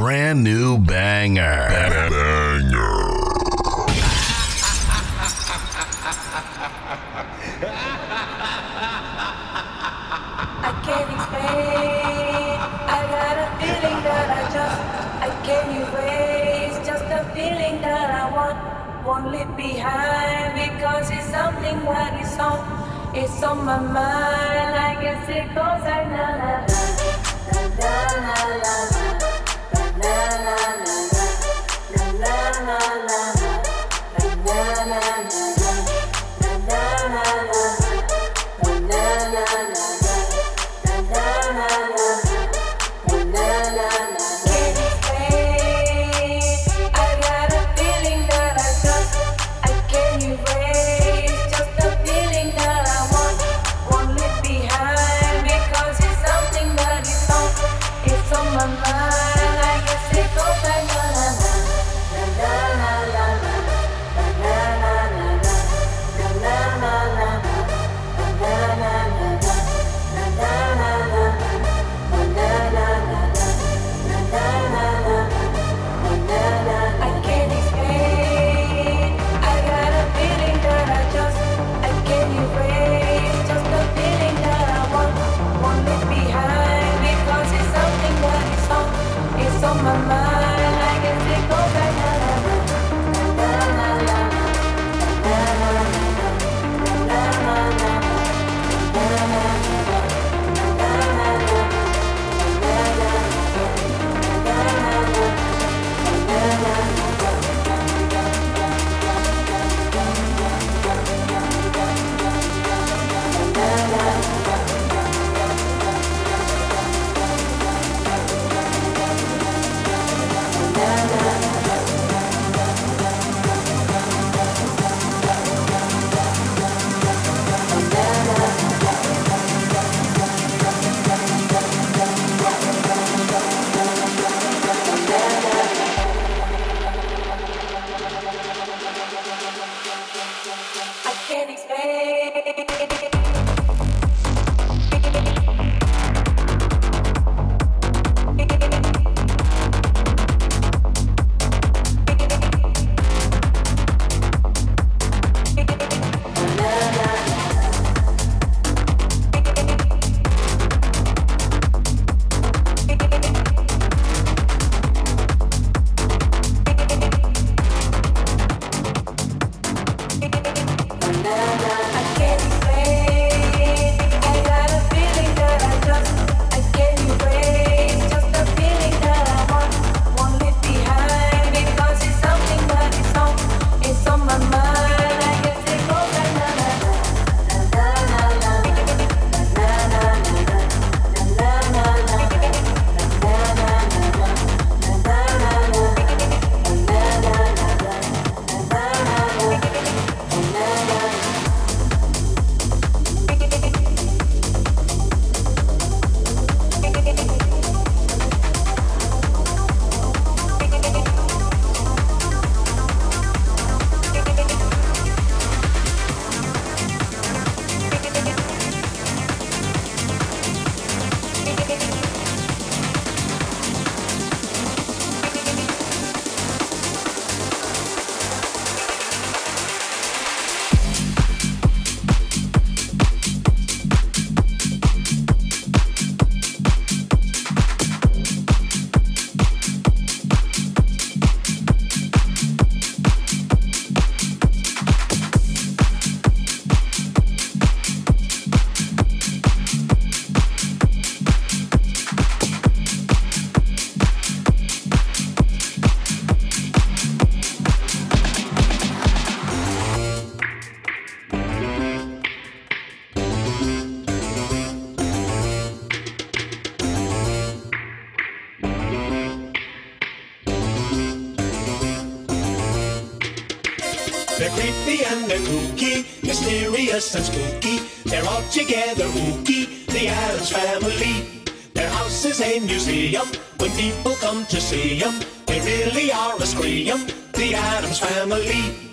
brand new banger. Banger. won't leave behind because it's something that is on it's on my mind I guess it goes like la la la la la la love. A museum. When people come to see them, they really are a scream. The Adams family.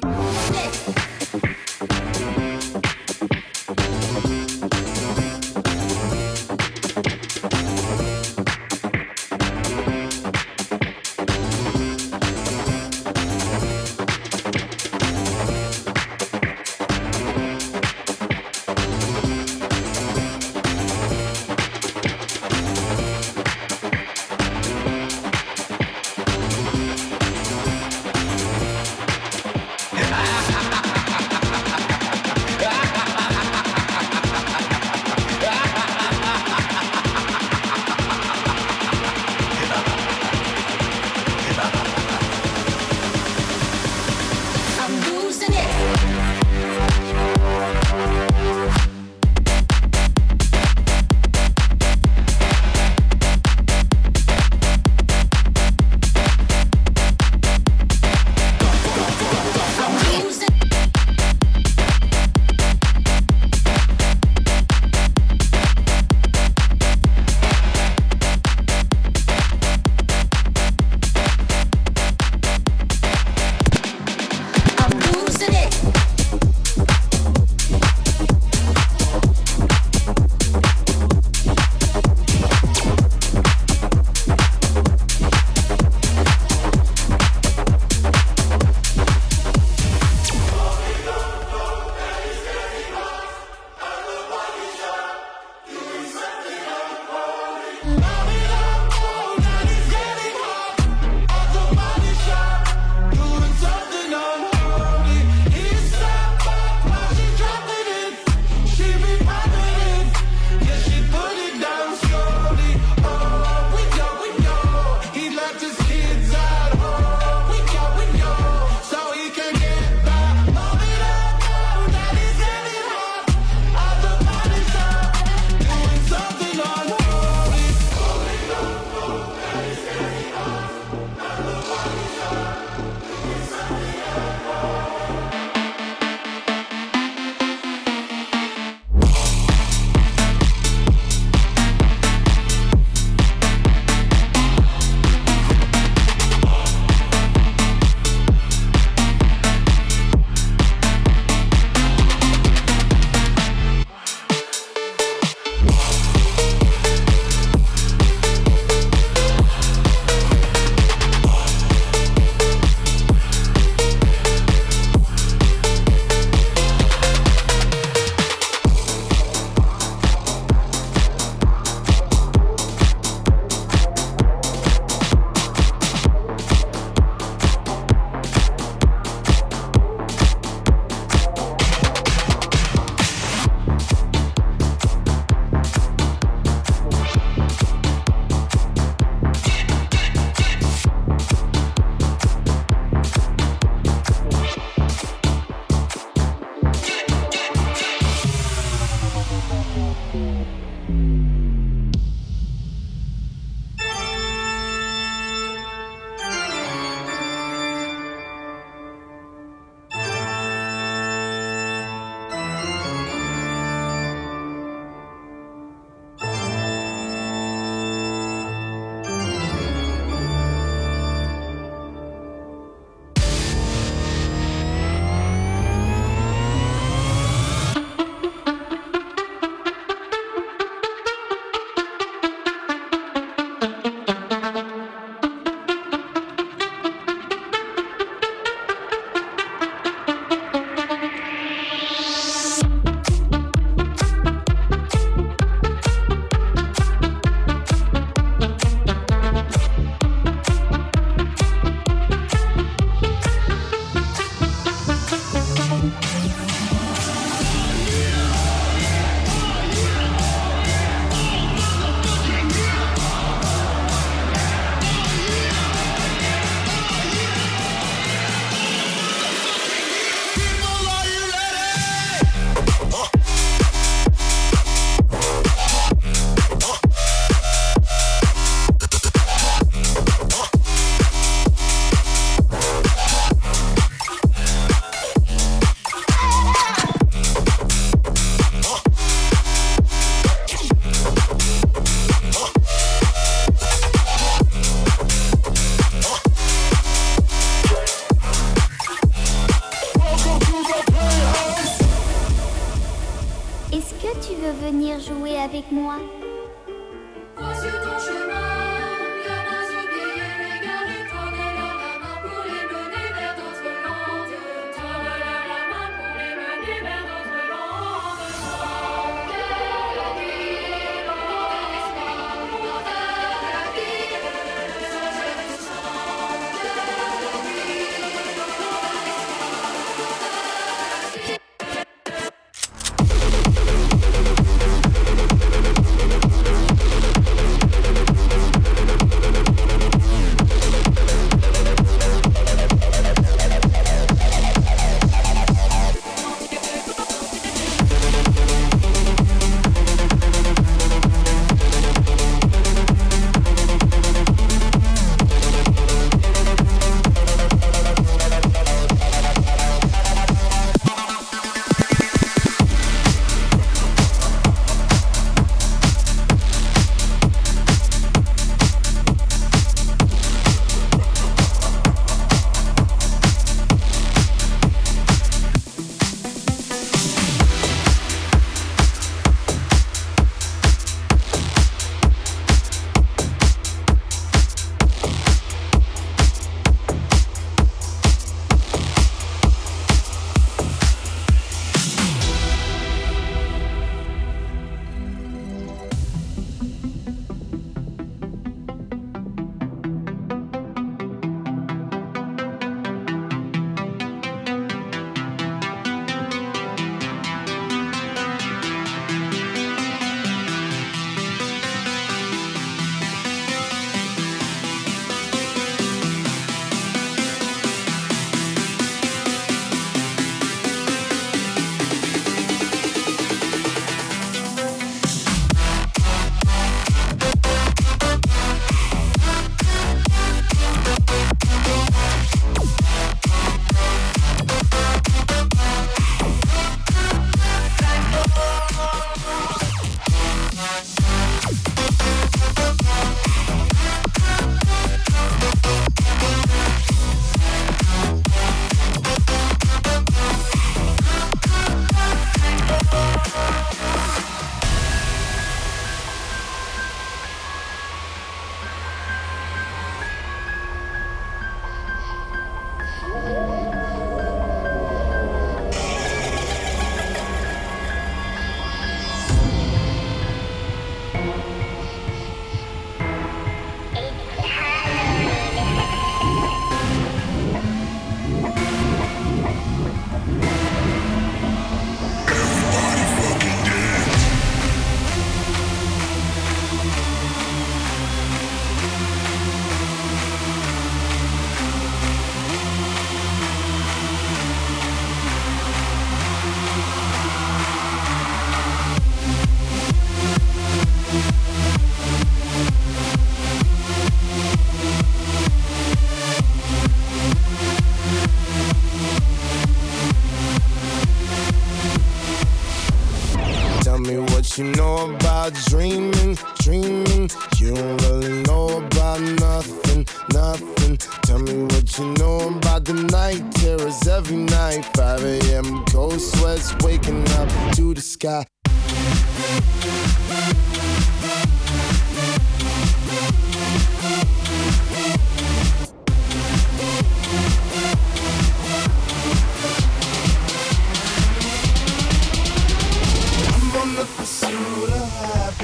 Venir jouer avec moi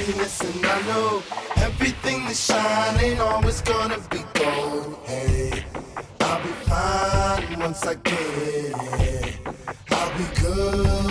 happiness, and I know everything that shining oh, ain't always gonna be gold. Hey, I'll be fine once I get it. I'll be good.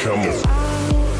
Come on.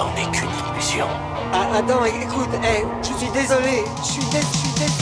Adam n'est qu'une illusion. Ah, Adam, écoute, hey, je suis désolé, je suis, dé je suis désolé.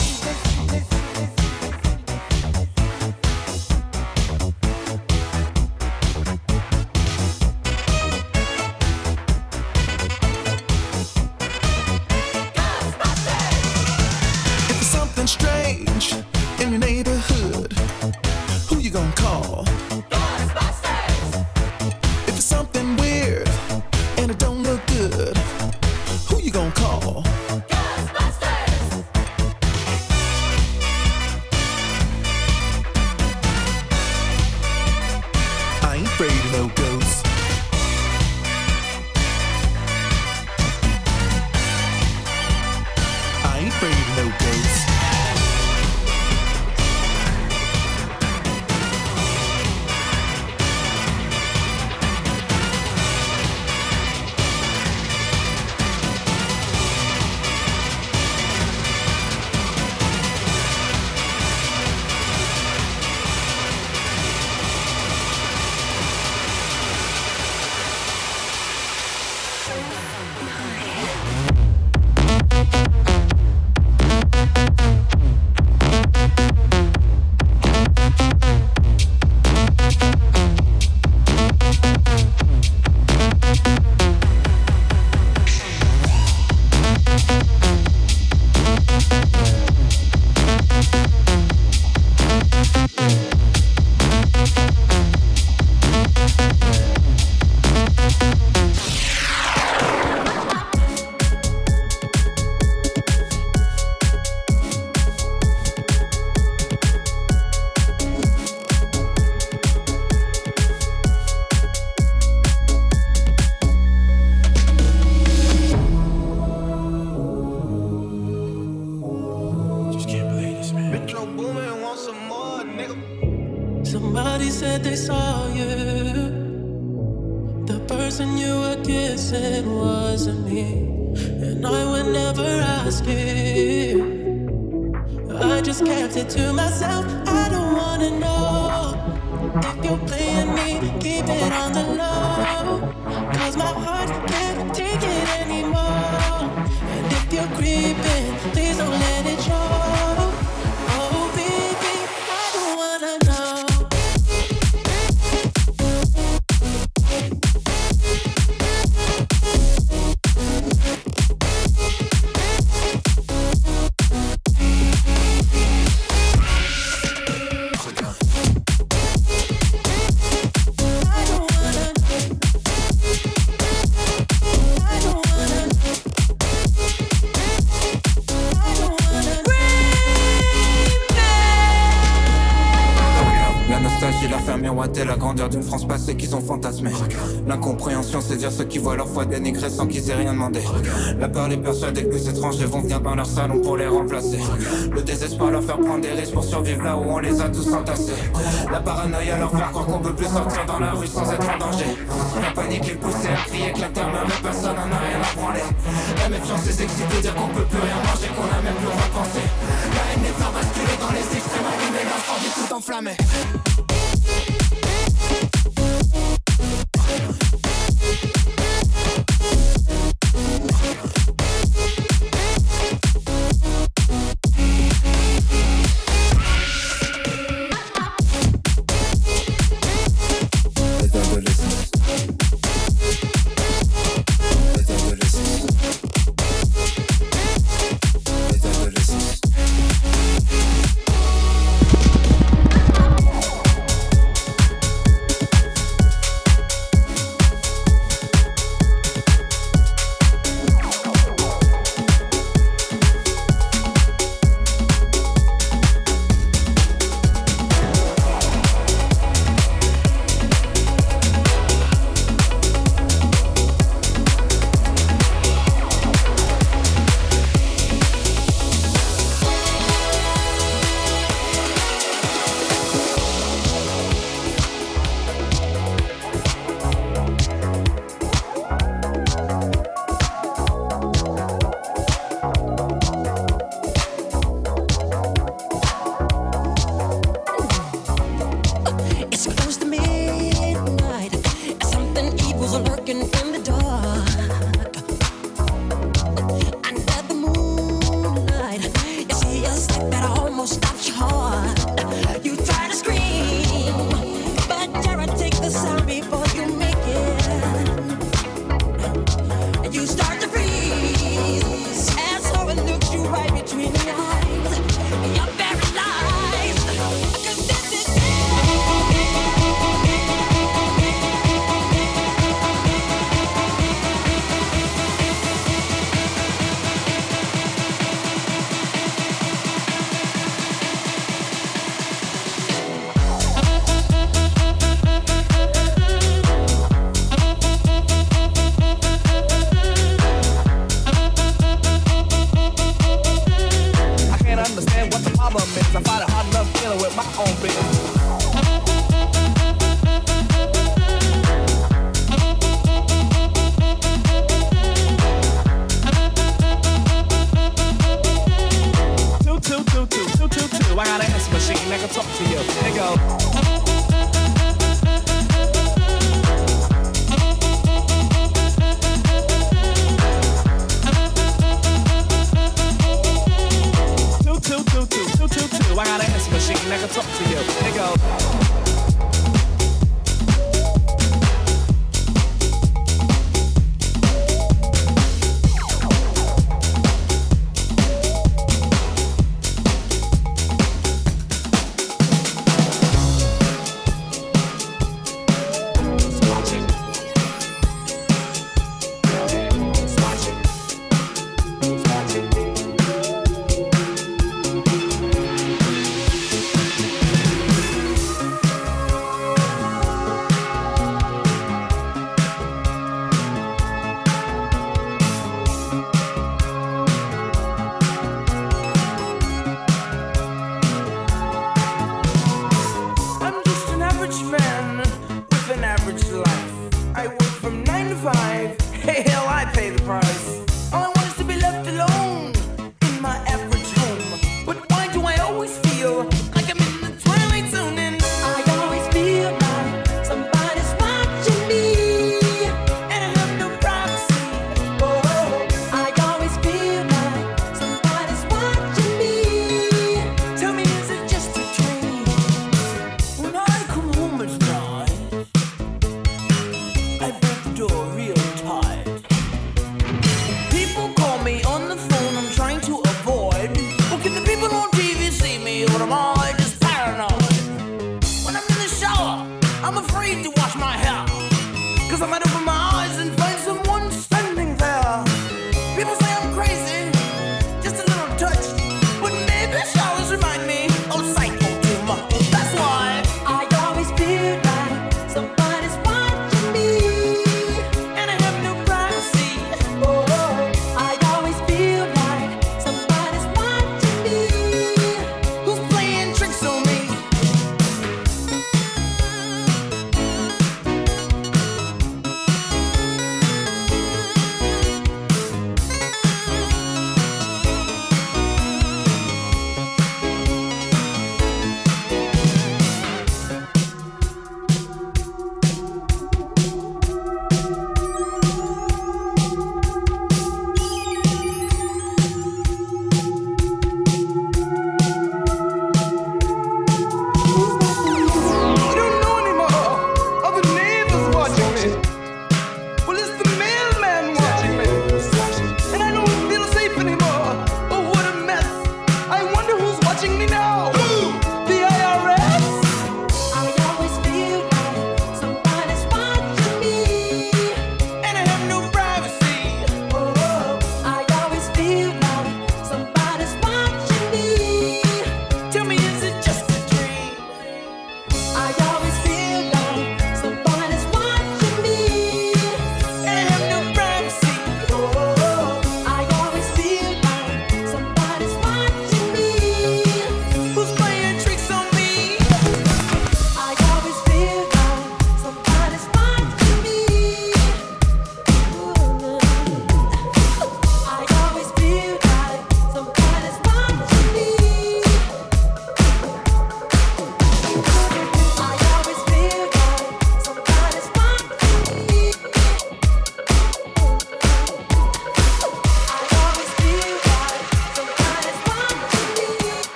Dire ceux qui voient leur foi dénigrée sans qu'ils aient rien demandé. La peur les persuade que les étrangers vont venir dans leur salon pour les remplacer. Le désespoir leur faire prendre des risques pour survivre là où on les a tous entassés. La paranoïa leur faire croire qu'on peut plus sortir dans la rue sans être en danger. La panique est poussée à crier que la terre meurt, mais personne n'en a rien à branler. La méfiance est excitée, dire qu'on peut plus rien manger, qu'on a même plus rien pensé. La haine est faire basculer dans les extrêmes, allumer l'incendie tout enflammé.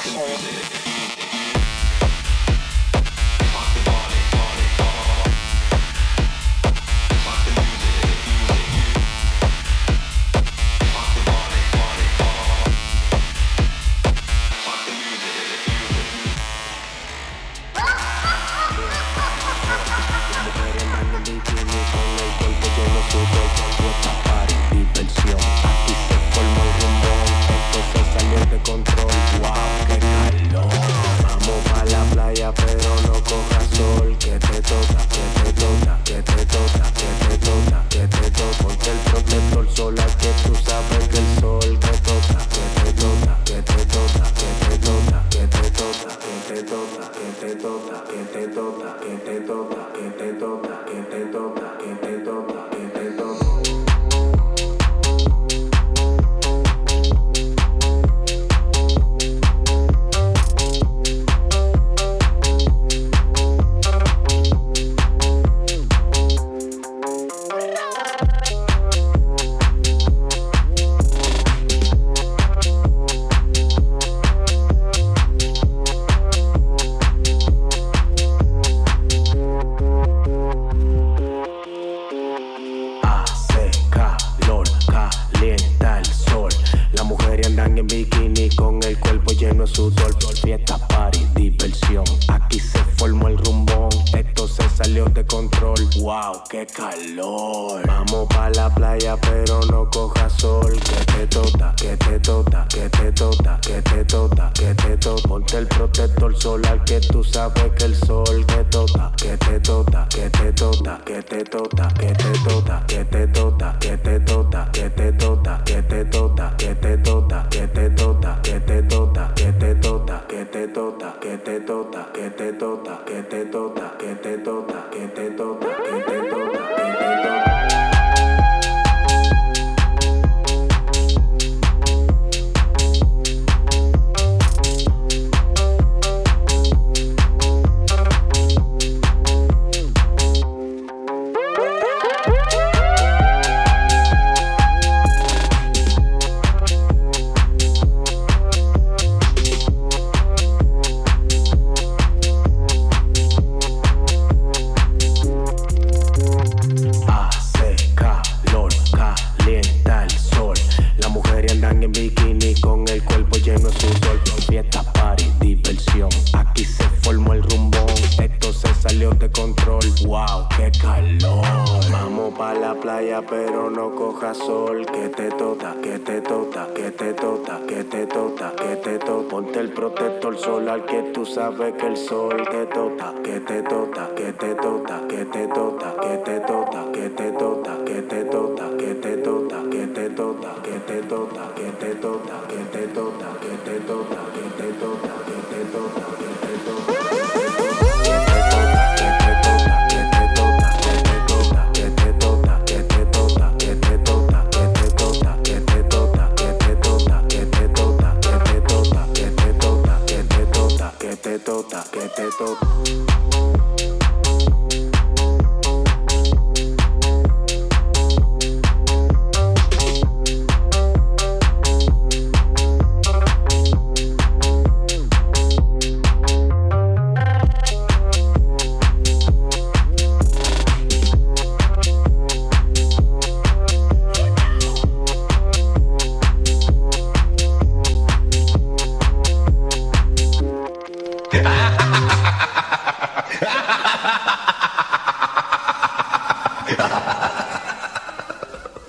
クション su dolor fiesta. Wow, qué calor. Vamos pa la playa, pero no coja sol. Que te tota, que te tota, que te tota, que te tota, que te tota. Ponte el protector solar que tú sabes que el sol te tota, que te tota, que te tota, que te tota, que te tota, que te tota, que te tota, que te tota, que te tota, que te tota, que te tota, que te tota, que te tota, que te tota, que te tota, que te tota, que te tota, que te tota, que te tota, que te tota. Woo! yo te control. Wow, qué calor. Vamos pa' la playa, pero no coja sol. Que te tota, que te tota, que te tota, que te tota, que te tota. Ponte el protector solar que tú sabes que el sol tota, que te tota, que te tota, que te tota, que te tota, que te tota, que te tota, que te tota, que te tota, que te tota, que te tota, que te tota, que te tota, que te tota, que te tota, que te tota. てとけてと」